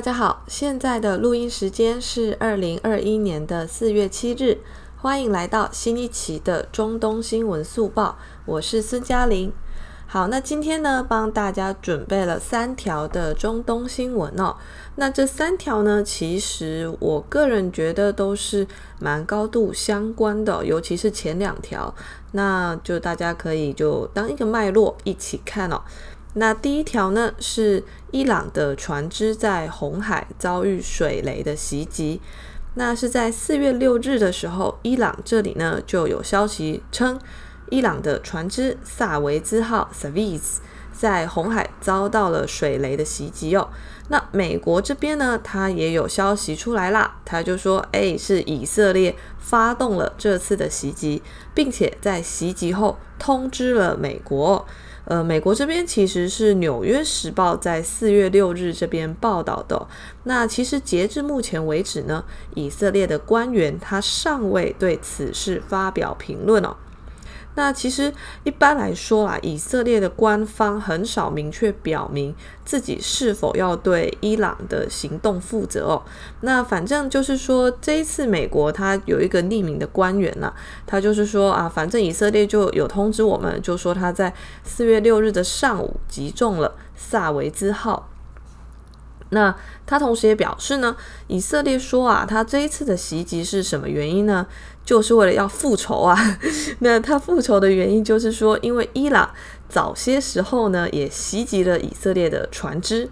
大家好，现在的录音时间是二零二一年的四月七日，欢迎来到新一期的中东新闻速报，我是孙嘉玲。好，那今天呢，帮大家准备了三条的中东新闻哦。那这三条呢，其实我个人觉得都是蛮高度相关的，尤其是前两条，那就大家可以就当一个脉络一起看哦。那第一条呢，是伊朗的船只在红海遭遇水雷的袭击。那是在四月六日的时候，伊朗这里呢就有消息称，伊朗的船只萨维兹号 （Saviz） 在红海遭到了水雷的袭击哦。那美国这边呢，他也有消息出来啦，他就说，诶，是以色列发动了这次的袭击，并且在袭击后通知了美国。呃，美国这边其实是《纽约时报》在四月六日这边报道的。那其实截至目前为止呢，以色列的官员他尚未对此事发表评论哦。那其实一般来说啦，以色列的官方很少明确表明自己是否要对伊朗的行动负责哦。那反正就是说，这一次美国他有一个匿名的官员呐，他就是说啊，反正以色列就有通知我们，就说他在四月六日的上午击中了萨维兹号。那他同时也表示呢，以色列说啊，他这一次的袭击是什么原因呢？就是为了要复仇啊。那他复仇的原因就是说，因为伊朗早些时候呢也袭击了以色列的船只。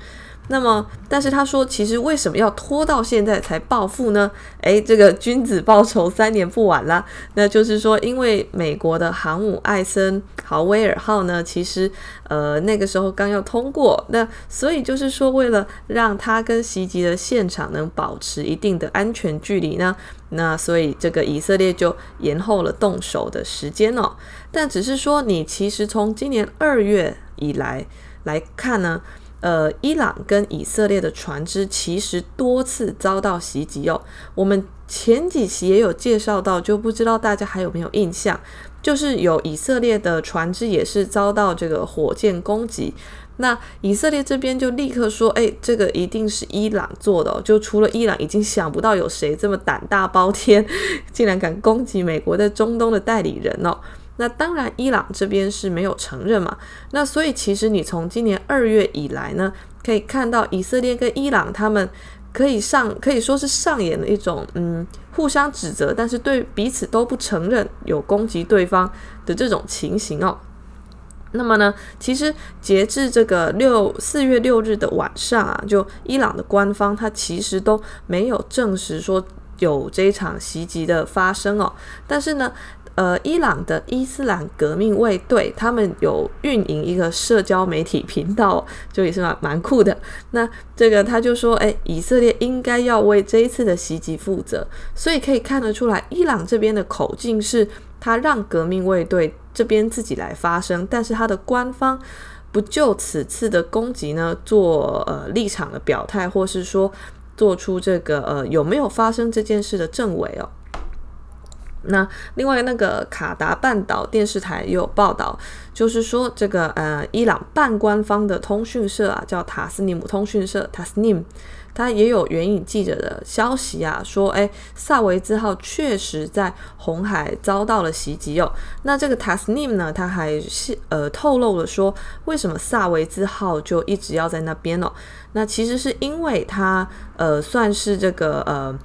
那么，但是他说，其实为什么要拖到现在才报复呢？诶，这个君子报仇，三年不晚啦。那就是说，因为美国的航母艾森豪威尔号呢，其实呃那个时候刚要通过，那所以就是说，为了让它跟袭击的现场能保持一定的安全距离呢，那所以这个以色列就延后了动手的时间哦。但只是说，你其实从今年二月以来来看呢。呃，伊朗跟以色列的船只其实多次遭到袭击哦。我们前几期也有介绍到，就不知道大家还有没有印象，就是有以色列的船只也是遭到这个火箭攻击。那以色列这边就立刻说：“诶，这个一定是伊朗做的哦。”就除了伊朗，已经想不到有谁这么胆大包天，竟然敢攻击美国在中东的代理人哦。那当然，伊朗这边是没有承认嘛。那所以，其实你从今年二月以来呢，可以看到以色列跟伊朗他们可以上可以说是上演了一种嗯互相指责，但是对彼此都不承认有攻击对方的这种情形哦。那么呢，其实截至这个六四月六日的晚上啊，就伊朗的官方他其实都没有证实说有这一场袭击的发生哦。但是呢。呃，伊朗的伊斯兰革命卫队，他们有运营一个社交媒体频道，就也是蛮蛮酷的。那这个他就说，诶，以色列应该要为这一次的袭击负责。所以可以看得出来，伊朗这边的口径是，他让革命卫队这边自己来发声，但是他的官方不就此次的攻击呢做呃立场的表态，或是说做出这个呃有没有发生这件事的证伪哦。那另外那个卡达半岛电视台也有报道，就是说这个呃伊朗半官方的通讯社啊，叫塔斯尼姆通讯社 （Tasnim），它也有援引记者的消息啊，说哎萨维兹号确实在红海遭到了袭击哦。那这个 Tasnim 呢，它还是呃透露了说，为什么萨维兹号就一直要在那边哦？那其实是因为它呃算是这个呃。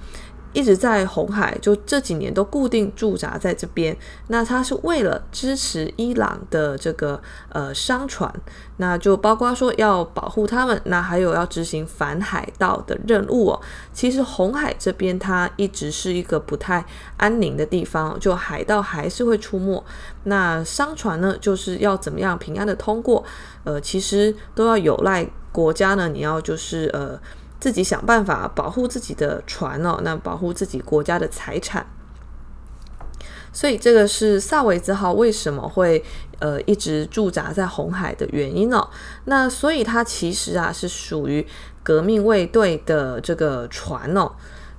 一直在红海，就这几年都固定驻扎在这边。那他是为了支持伊朗的这个呃商船，那就包括说要保护他们，那还有要执行反海盗的任务哦。其实红海这边它一直是一个不太安宁的地方，就海盗还是会出没。那商船呢，就是要怎么样平安的通过？呃，其实都要有赖国家呢，你要就是呃。自己想办法保护自己的船哦，那保护自己国家的财产。所以这个是萨维兹号为什么会呃一直驻扎在红海的原因哦。那所以它其实啊是属于革命卫队的这个船哦。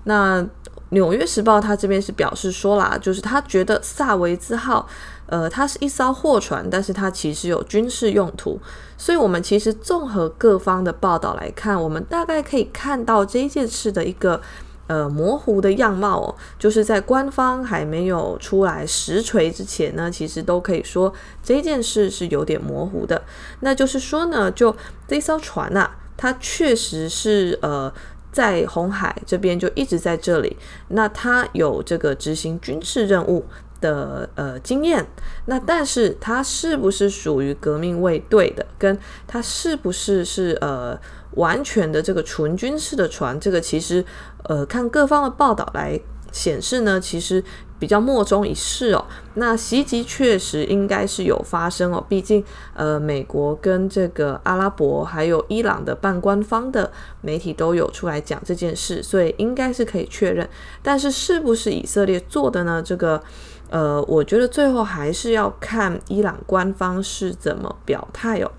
那纽约时报他这边是表示说啦，就是他觉得萨维兹号，呃，它是一艘货船，但是它其实有军事用途。所以，我们其实综合各方的报道来看，我们大概可以看到这件事的一个呃模糊的样貌哦，就是在官方还没有出来实锤之前呢，其实都可以说这件事是有点模糊的。那就是说呢，就这艘船呐、它确实是呃。在红海这边就一直在这里，那他有这个执行军事任务的呃经验，那但是他是不是属于革命卫队的，跟他是不是是呃完全的这个纯军事的船，这个其实呃看各方的报道来显示呢，其实。比较莫衷一是哦，那袭击确实应该是有发生哦，毕竟呃，美国跟这个阿拉伯还有伊朗的半官方的媒体都有出来讲这件事，所以应该是可以确认。但是是不是以色列做的呢？这个呃，我觉得最后还是要看伊朗官方是怎么表态哦。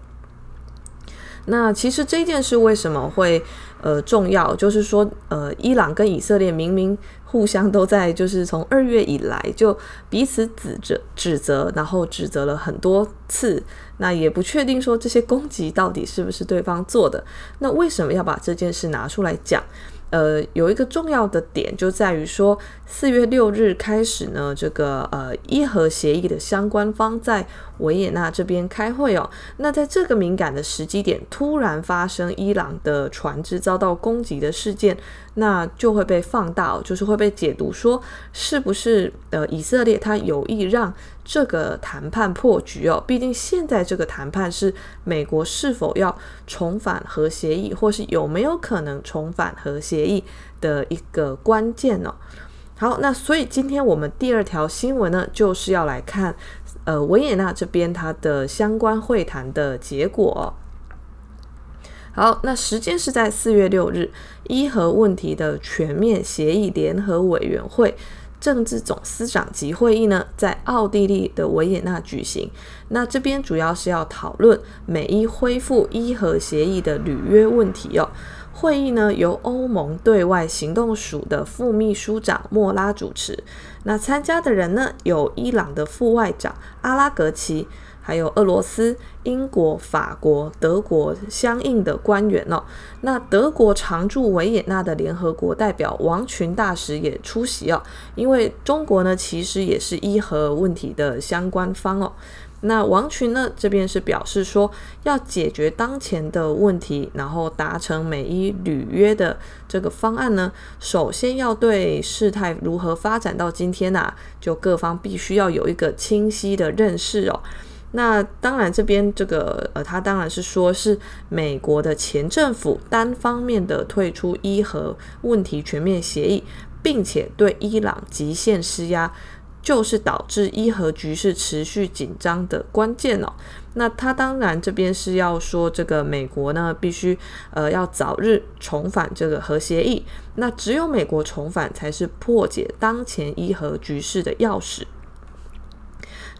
那其实这件事为什么会呃重要？就是说呃，伊朗跟以色列明明互相都在，就是从二月以来就彼此指责指责，然后指责了很多次，那也不确定说这些攻击到底是不是对方做的。那为什么要把这件事拿出来讲？呃，有一个重要的点就在于说，四月六日开始呢，这个呃伊核协议的相关方在维也纳这边开会哦。那在这个敏感的时机点，突然发生伊朗的船只遭到攻击的事件，那就会被放大，就是会被解读说，是不是呃以色列他有意让这个谈判破局哦？毕竟现在这个谈判是美国是否要重返核协议，或是有没有可能重返核协议的一个关键哦。好，那所以今天我们第二条新闻呢，就是要来看呃维也纳这边它的相关会谈的结果。好，那时间是在四月六日，伊核问题的全面协议联合委员会。政治总司长级会议呢，在奥地利的维也纳举行。那这边主要是要讨论美伊恢复伊核协议的履约问题哦。会议呢，由欧盟对外行动署的副秘书长莫拉主持。那参加的人呢，有伊朗的副外长阿拉格奇。还有俄罗斯、英国、法国、德国相应的官员哦。那德国常驻维也纳的联合国代表王群大使也出席哦。因为中国呢，其实也是伊核问题的相关方哦。那王群呢，这边是表示说，要解决当前的问题，然后达成美伊履约的这个方案呢，首先要对事态如何发展到今天啊，就各方必须要有一个清晰的认识哦。那当然，这边这个呃，他当然是说是美国的前政府单方面的退出伊核问题全面协议，并且对伊朗极限施压，就是导致伊核局势持续紧张的关键哦。那他当然这边是要说，这个美国呢必须呃要早日重返这个核协议，那只有美国重返才是破解当前伊核局势的钥匙。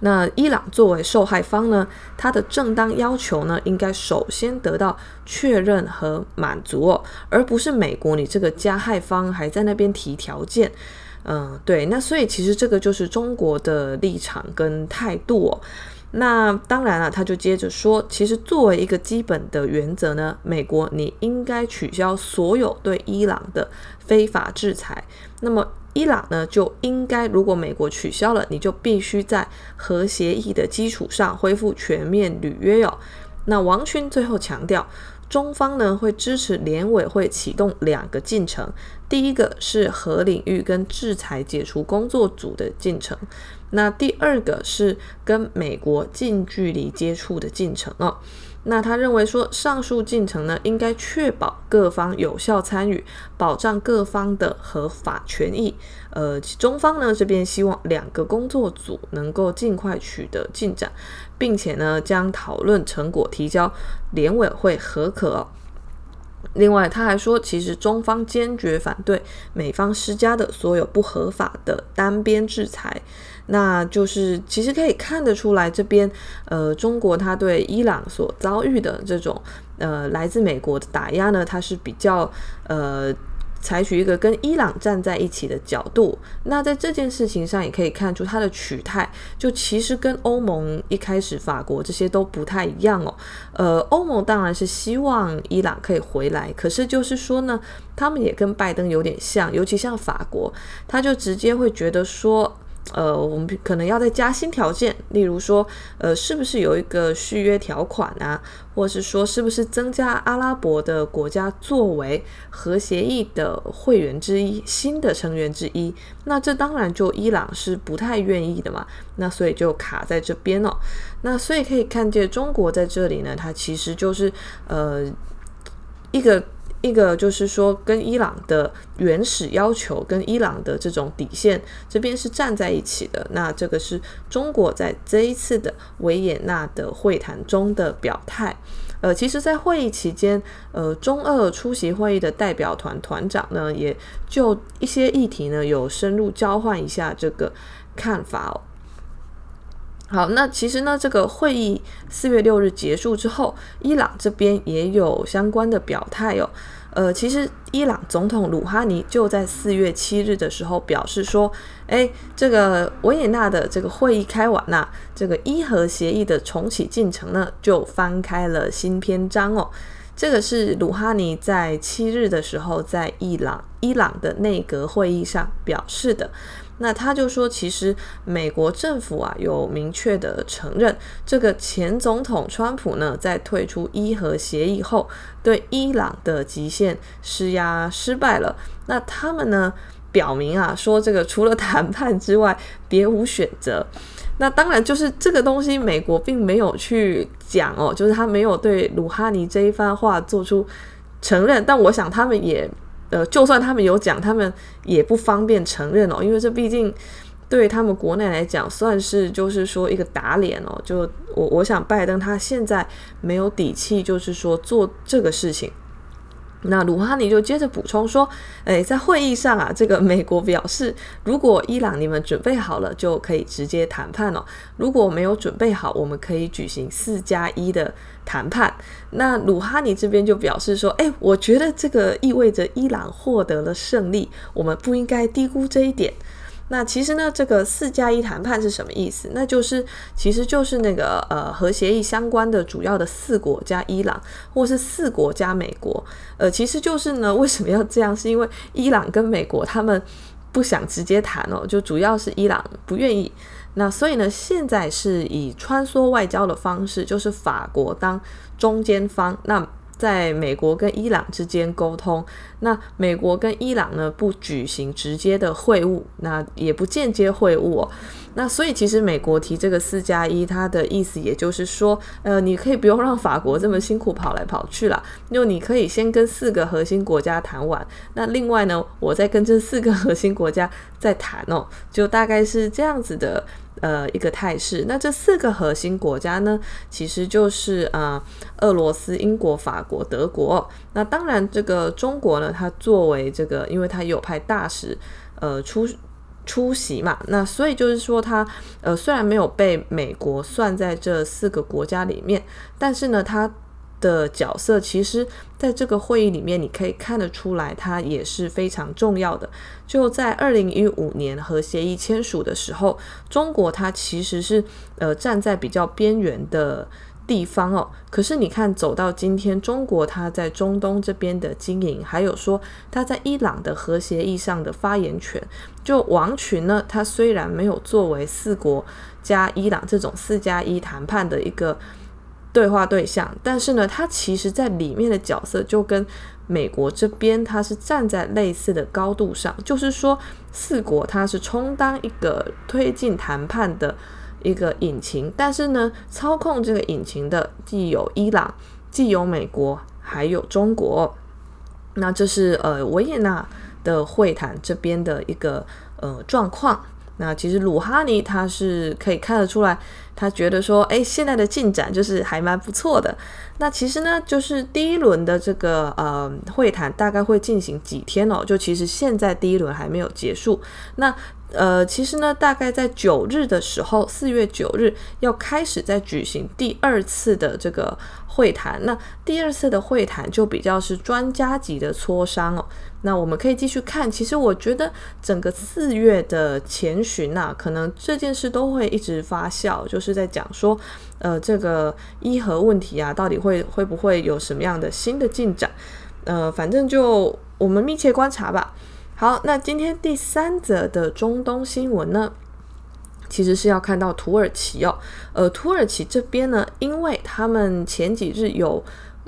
那伊朗作为受害方呢，他的正当要求呢，应该首先得到确认和满足哦，而不是美国你这个加害方还在那边提条件。嗯，对，那所以其实这个就是中国的立场跟态度哦。那当然了，他就接着说，其实作为一个基本的原则呢，美国你应该取消所有对伊朗的非法制裁。那么。伊朗呢，就应该，如果美国取消了，你就必须在核协议的基础上恢复全面履约哟。那王群最后强调，中方呢会支持联委会启动两个进程，第一个是核领域跟制裁解除工作组的进程，那第二个是跟美国近距离接触的进程哦。那他认为说，上述进程呢，应该确保各方有效参与，保障各方的合法权益。呃，中方呢这边希望两个工作组能够尽快取得进展，并且呢将讨论成果提交联委会核可。另外，他还说，其实中方坚决反对美方施加的所有不合法的单边制裁。那就是其实可以看得出来，这边呃，中国它对伊朗所遭遇的这种呃来自美国的打压呢，它是比较呃采取一个跟伊朗站在一起的角度。那在这件事情上也可以看出它的取态，就其实跟欧盟一开始法国这些都不太一样哦。呃，欧盟当然是希望伊朗可以回来，可是就是说呢，他们也跟拜登有点像，尤其像法国，他就直接会觉得说。呃，我们可能要再加新条件，例如说，呃，是不是有一个续约条款啊，或是说，是不是增加阿拉伯的国家作为核协议的会员之一，新的成员之一？那这当然就伊朗是不太愿意的嘛，那所以就卡在这边哦。那所以可以看见中国在这里呢，它其实就是呃一个。一个就是说，跟伊朗的原始要求，跟伊朗的这种底线这边是站在一起的。那这个是中国在这一次的维也纳的会谈中的表态。呃，其实，在会议期间，呃，中俄出席会议的代表团团长呢，也就一些议题呢，有深入交换一下这个看法。好，那其实呢，这个会议四月六日结束之后，伊朗这边也有相关的表态哦。呃，其实伊朗总统鲁哈尼就在四月七日的时候表示说，哎，这个维也纳的这个会议开完了，这个伊核协议的重启进程呢，就翻开了新篇章哦。这个是鲁哈尼在七日的时候在伊朗伊朗的内阁会议上表示的。那他就说，其实美国政府啊有明确的承认，这个前总统川普呢在退出伊核协议后，对伊朗的极限施压失败了。那他们呢表明啊说，这个除了谈判之外别无选择。那当然就是这个东西，美国并没有去讲哦，就是他没有对鲁哈尼这一番话做出承认。但我想他们也。呃，就算他们有讲，他们也不方便承认哦，因为这毕竟对他们国内来讲，算是就是说一个打脸哦。就我我想，拜登他现在没有底气，就是说做这个事情。那鲁哈尼就接着补充说：“诶，在会议上啊，这个美国表示，如果伊朗你们准备好了，就可以直接谈判了；如果没有准备好，我们可以举行四加一的谈判。”那鲁哈尼这边就表示说：“诶，我觉得这个意味着伊朗获得了胜利，我们不应该低估这一点。”那其实呢，这个四加一谈判是什么意思？那就是其实就是那个呃核协议相关的主要的四国加伊朗，或是四国加美国。呃，其实就是呢，为什么要这样？是因为伊朗跟美国他们不想直接谈哦，就主要是伊朗不愿意。那所以呢，现在是以穿梭外交的方式，就是法国当中间方。那在美国跟伊朗之间沟通，那美国跟伊朗呢不举行直接的会晤，那也不间接会晤哦。那所以其实美国提这个四加一，它的意思也就是说，呃，你可以不用让法国这么辛苦跑来跑去了，就你可以先跟四个核心国家谈完，那另外呢，我再跟这四个核心国家再谈哦，就大概是这样子的。呃，一个态势。那这四个核心国家呢，其实就是啊、俄罗斯、英国、法国、德国。那当然，这个中国呢，它作为这个，因为它有派大使呃出出席嘛，那所以就是说，它呃虽然没有被美国算在这四个国家里面，但是呢，它。的角色，其实在这个会议里面，你可以看得出来，它也是非常重要的。就在二零一五年核协议签署的时候，中国它其实是呃站在比较边缘的地方哦。可是你看，走到今天，中国它在中东这边的经营，还有说它在伊朗的核协议上的发言权，就王群呢，它虽然没有作为四国加伊朗这种四加一谈判的一个。对话对象，但是呢，他其实在里面的角色就跟美国这边，他是站在类似的高度上，就是说四国他是充当一个推进谈判的一个引擎，但是呢，操控这个引擎的既有伊朗，既有美国，还有中国。那这是呃维也纳的会谈这边的一个呃状况。那其实鲁哈尼他是可以看得出来，他觉得说，哎，现在的进展就是还蛮不错的。那其实呢，就是第一轮的这个呃会谈大概会进行几天哦，就其实现在第一轮还没有结束。那呃，其实呢，大概在九日的时候，四月九日要开始在举行第二次的这个会谈。那第二次的会谈就比较是专家级的磋商哦。那我们可以继续看。其实我觉得整个四月的前旬呐、啊，可能这件事都会一直发酵，就是在讲说，呃，这个伊核问题啊，到底会会不会有什么样的新的进展？呃，反正就我们密切观察吧。好，那今天第三则的中东新闻呢，其实是要看到土耳其哦。呃，土耳其这边呢，因为他们前几日有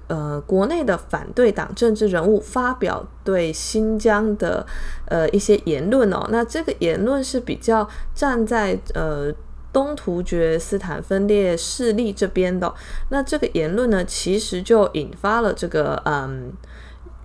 呃国内的反对党政治人物发表对新疆的呃一些言论哦，那这个言论是比较站在呃东突厥斯坦分裂势力这边的。那这个言论呢，其实就引发了这个嗯。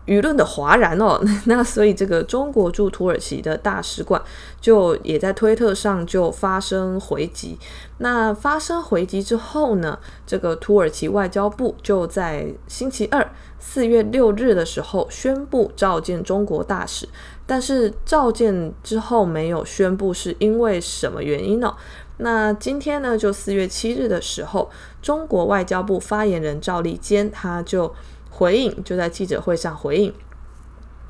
舆论的哗然哦，那所以这个中国驻土耳其的大使馆就也在推特上就发生回击。那发生回击之后呢，这个土耳其外交部就在星期二四月六日的时候宣布召见中国大使，但是召见之后没有宣布是因为什么原因呢？那今天呢，就四月七日的时候，中国外交部发言人赵立坚他就。回应就在记者会上回应，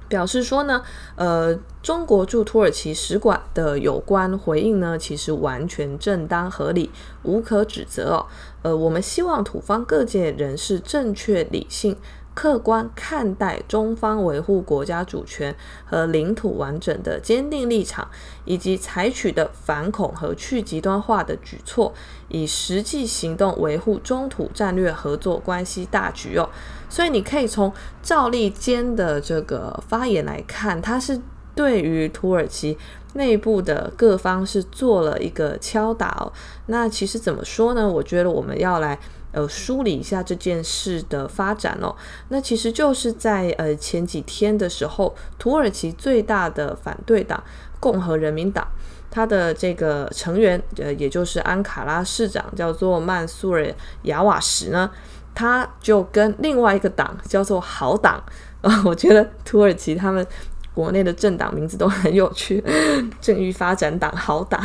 表示说呢，呃，中国驻土耳其使馆的有关回应呢，其实完全正当合理，无可指责哦。呃，我们希望土方各界人士正确理性。客观看待中方维护国家主权和领土完整的坚定立场，以及采取的反恐和去极端化的举措，以实际行动维护中土战略合作关系大局哦。所以你可以从赵立坚的这个发言来看，他是对于土耳其内部的各方是做了一个敲打哦。那其实怎么说呢？我觉得我们要来。呃，梳理一下这件事的发展哦。那其实就是在呃前几天的时候，土耳其最大的反对党共和人民党，他的这个成员呃，也就是安卡拉市长叫做曼苏尔亚瓦什呢，他就跟另外一个党叫做好党啊，呃，我觉得土耳其他们国内的政党名字都很有趣，正义发展党好党。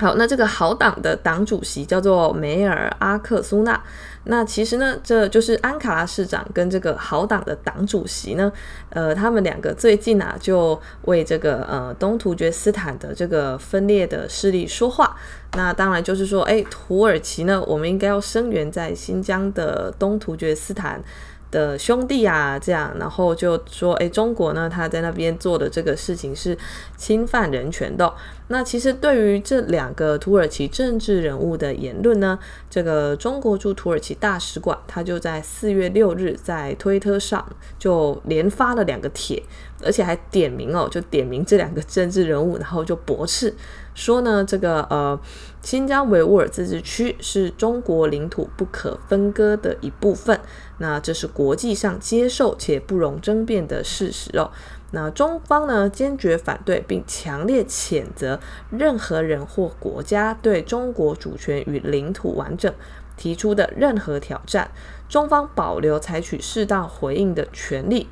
好，那这个好党的党主席叫做梅尔阿克苏纳。那其实呢，这就是安卡拉市长跟这个好党的党主席呢，呃，他们两个最近啊，就为这个呃东突厥斯坦的这个分裂的势力说话。那当然就是说，哎，土耳其呢，我们应该要声援在新疆的东突厥斯坦的兄弟啊，这样，然后就说，诶，中国呢，他在那边做的这个事情是侵犯人权的。那其实对于这两个土耳其政治人物的言论呢，这个中国驻土耳其大使馆，他就在四月六日在推特上就连发了两个帖，而且还点名哦，就点名这两个政治人物，然后就驳斥说呢，这个呃，新疆维吾尔自治区是中国领土不可分割的一部分。那这是国际上接受且不容争辩的事实哦。那中方呢，坚决反对并强烈谴责任何人或国家对中国主权与领土完整提出的任何挑战，中方保留采取适当回应的权利。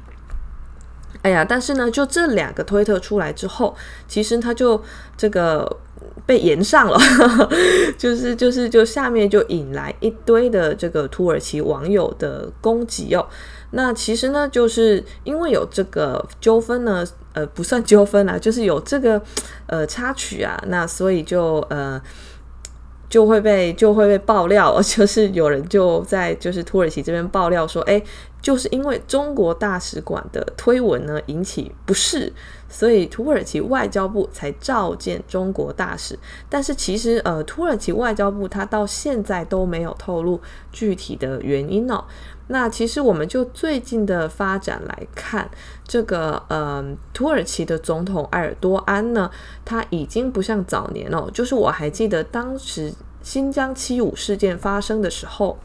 哎呀，但是呢，就这两个推特出来之后，其实他就这个。被延上了，就是就是就下面就引来一堆的这个土耳其网友的攻击哦。那其实呢，就是因为有这个纠纷呢，呃，不算纠纷啦，就是有这个呃插曲啊，那所以就呃。就会被就会被爆料，就是有人就在就是土耳其这边爆料说，哎，就是因为中国大使馆的推文呢引起不适，所以土耳其外交部才召见中国大使。但是其实呃，土耳其外交部他到现在都没有透露具体的原因哦。那其实我们就最近的发展来看，这个呃，土耳其的总统埃尔多安呢，他已经不像早年哦，就是我还记得当时新疆七五事件发生的时候，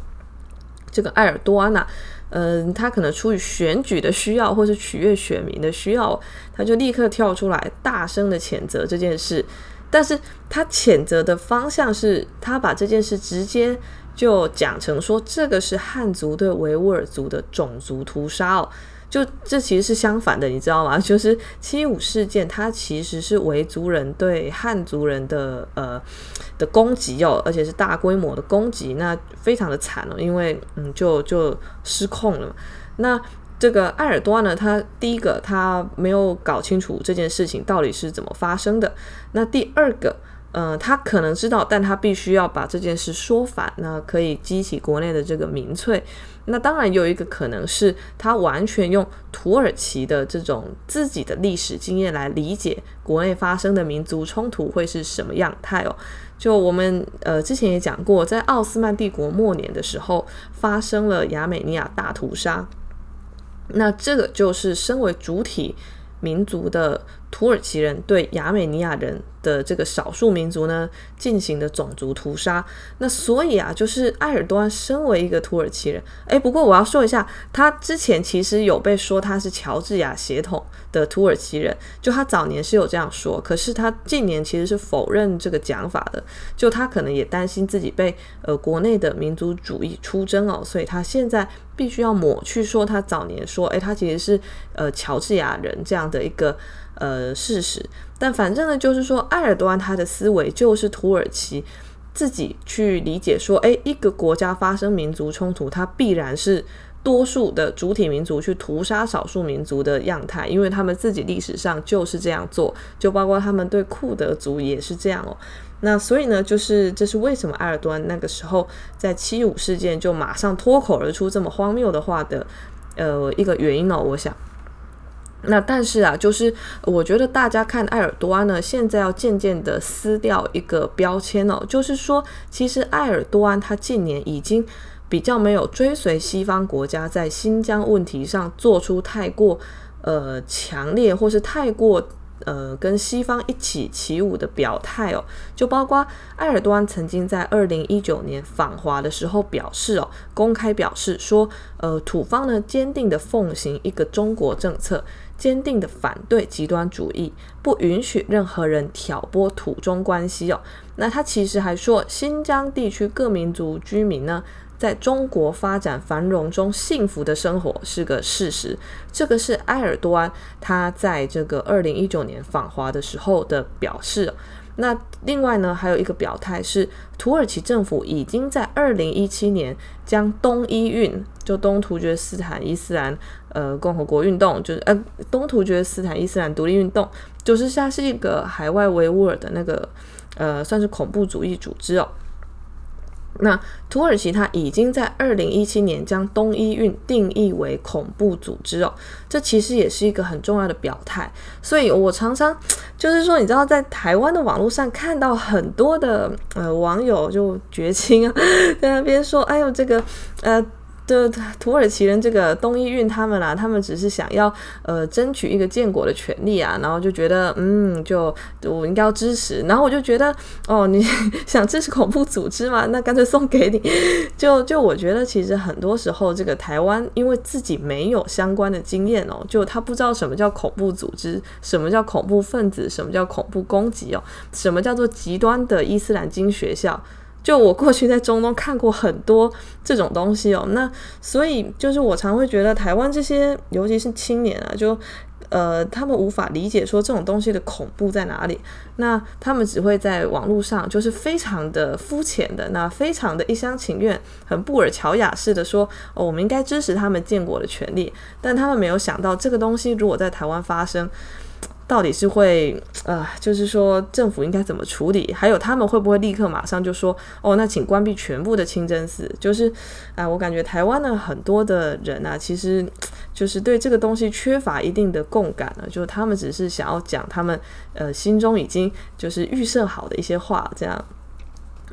这个埃尔多安呐、嗯、他可能出于选举的需要，或是取悦选民的需要，他就立刻跳出来大声的谴责这件事，但是他谴责的方向是他把这件事直接。就讲成说，这个是汉族对维吾尔族的种族屠杀哦，就这其实是相反的，你知道吗？就是七五事件，它其实是维族人对汉族人的呃的攻击哦，而且是大规模的攻击，那非常的惨哦，因为嗯就就失控了嘛。那这个埃尔多安呢，他第一个他没有搞清楚这件事情到底是怎么发生的，那第二个。呃，他可能知道，但他必须要把这件事说反，那可以激起国内的这个民粹。那当然有一个可能是他完全用土耳其的这种自己的历史经验来理解国内发生的民族冲突会是什么样态哦。就我们呃之前也讲过，在奥斯曼帝国末年的时候发生了亚美尼亚大屠杀，那这个就是身为主体民族的土耳其人对亚美尼亚人的这个少数民族呢，进行的种族屠杀。那所以啊，就是埃尔多安身为一个土耳其人，诶，不过我要说一下，他之前其实有被说他是乔治亚血统的土耳其人，就他早年是有这样说，可是他近年其实是否认这个讲法的。就他可能也担心自己被呃国内的民族主义出征哦，所以他现在必须要抹去说他早年说，诶，他其实是呃乔治亚人这样的一个。呃，事实，但反正呢，就是说，埃尔多安他的思维就是土耳其自己去理解说，诶，一个国家发生民族冲突，它必然是多数的主体民族去屠杀少数民族的样态，因为他们自己历史上就是这样做，就包括他们对库德族也是这样哦。那所以呢，就是这是为什么埃尔多安那个时候在七五事件就马上脱口而出这么荒谬的话的，呃，一个原因呢，我想。那但是啊，就是我觉得大家看埃尔多安呢，现在要渐渐的撕掉一个标签哦，就是说，其实埃尔多安他近年已经比较没有追随西方国家在新疆问题上做出太过呃强烈或是太过。呃，跟西方一起起舞的表态哦，就包括埃尔多安曾经在二零一九年访华的时候表示哦，公开表示说，呃，土方呢坚定的奉行一个中国政策，坚定的反对极端主义，不允许任何人挑拨土中关系哦。那他其实还说，新疆地区各民族居民呢，在中国发展繁荣中幸福的生活是个事实，这个是埃尔多安他在这个二零一九年访华的时候的表示。那另外呢，还有一个表态是，土耳其政府已经在二零一七年将东伊运，就东突厥斯坦伊斯兰呃共和国运动，就是呃东突厥斯坦伊斯兰独立运动，就是它是一个海外维吾尔的那个呃算是恐怖主义组织哦。那土耳其它已经在二零一七年将东伊运定义为恐怖组织哦，这其实也是一个很重要的表态。所以我常常就是说，你知道，在台湾的网络上看到很多的呃网友就绝清啊，在那边说，哎呦这个呃。就土耳其人这个东伊运他们啦、啊，他们只是想要呃争取一个建国的权利啊，然后就觉得嗯，就我应该要支持，然后我就觉得哦，你 想支持恐怖组织吗？那干脆送给你。就就我觉得其实很多时候这个台湾因为自己没有相关的经验哦，就他不知道什么叫恐怖组织，什么叫恐怖分子，什么叫恐怖攻击哦，什么叫做极端的伊斯兰经学校。就我过去在中东看过很多这种东西哦，那所以就是我常会觉得台湾这些，尤其是青年啊，就呃他们无法理解说这种东西的恐怖在哪里，那他们只会在网络上就是非常的肤浅的，那非常的一厢情愿，很布尔乔亚式的说，哦，我们应该支持他们建国的权利，但他们没有想到这个东西如果在台湾发生。到底是会呃，就是说政府应该怎么处理？还有他们会不会立刻马上就说哦，那请关闭全部的清真寺？就是啊、我感觉台湾的很多的人啊，其实就是对这个东西缺乏一定的共感了，就是他们只是想要讲他们呃心中已经就是预设好的一些话，这样。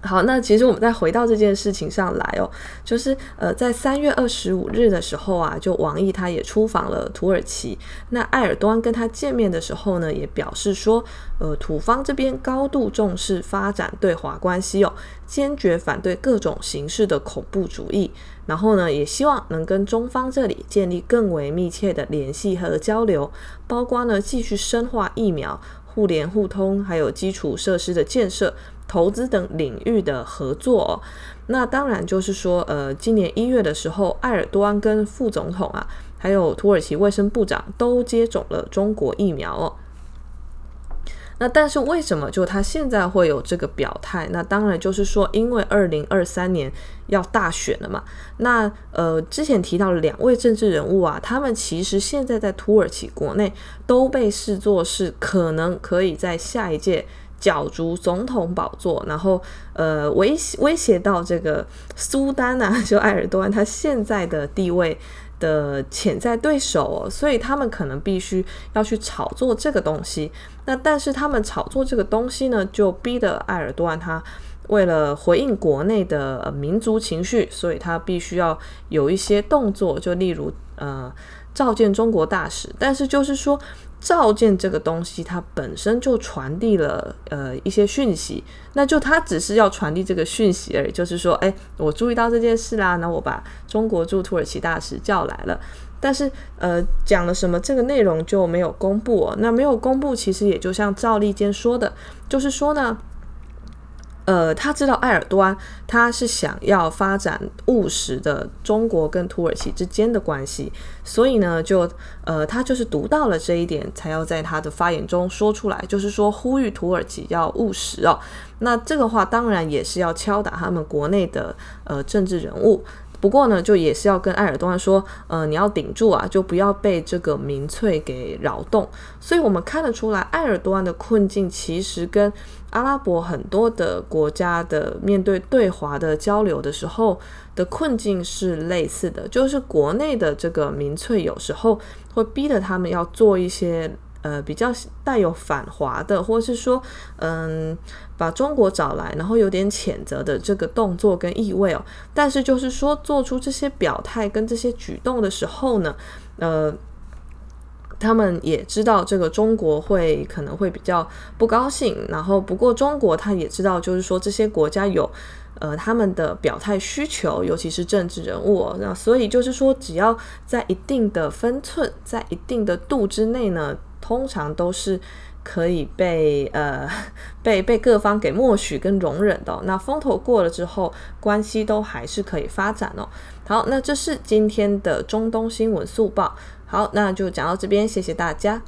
好，那其实我们再回到这件事情上来哦，就是呃，在三月二十五日的时候啊，就王毅他也出访了土耳其。那埃尔多安跟他见面的时候呢，也表示说，呃，土方这边高度重视发展对华关系哦，坚决反对各种形式的恐怖主义。然后呢，也希望能跟中方这里建立更为密切的联系和交流，包括呢继续深化疫苗、互联互通，还有基础设施的建设。投资等领域的合作，那当然就是说，呃，今年一月的时候，埃尔多安跟副总统啊，还有土耳其卫生部长都接种了中国疫苗哦。那但是为什么就他现在会有这个表态？那当然就是说，因为二零二三年要大选了嘛。那呃，之前提到了两位政治人物啊，他们其实现在在土耳其国内都被视作是可能可以在下一届角逐总统宝座，然后呃威胁威胁到这个苏丹啊，就埃尔多安他现在的地位。的潜在对手哦，所以他们可能必须要去炒作这个东西。那但是他们炒作这个东西呢，就逼得埃尔多安他为了回应国内的民族情绪，所以他必须要有一些动作，就例如呃召见中国大使。但是就是说。召见这个东西，它本身就传递了呃一些讯息，那就它只是要传递这个讯息而已，就是说，哎，我注意到这件事啦，那我把中国驻土耳其大使叫来了，但是呃讲了什么这个内容就没有公布哦，那没有公布，其实也就像赵立坚说的，就是说呢。呃，他知道埃尔多安他是想要发展务实的中国跟土耳其之间的关系，所以呢，就呃，他就是读到了这一点，才要在他的发言中说出来，就是说呼吁土耳其要务实哦。那这个话当然也是要敲打他们国内的呃政治人物。不过呢，就也是要跟埃尔多安说，呃，你要顶住啊，就不要被这个民粹给扰动。所以我们看得出来，埃尔多安的困境其实跟阿拉伯很多的国家的面对对华的交流的时候的困境是类似的，就是国内的这个民粹有时候会逼得他们要做一些。呃，比较带有反华的，或者是说，嗯，把中国找来，然后有点谴责的这个动作跟意味哦。但是就是说，做出这些表态跟这些举动的时候呢，呃，他们也知道这个中国会可能会比较不高兴。然后，不过中国他也知道，就是说这些国家有呃他们的表态需求，尤其是政治人物哦。那所以就是说，只要在一定的分寸，在一定的度之内呢。通常都是可以被呃被被各方给默许跟容忍的。那风头过了之后，关系都还是可以发展哦。好，那这是今天的中东新闻速报。好，那就讲到这边，谢谢大家。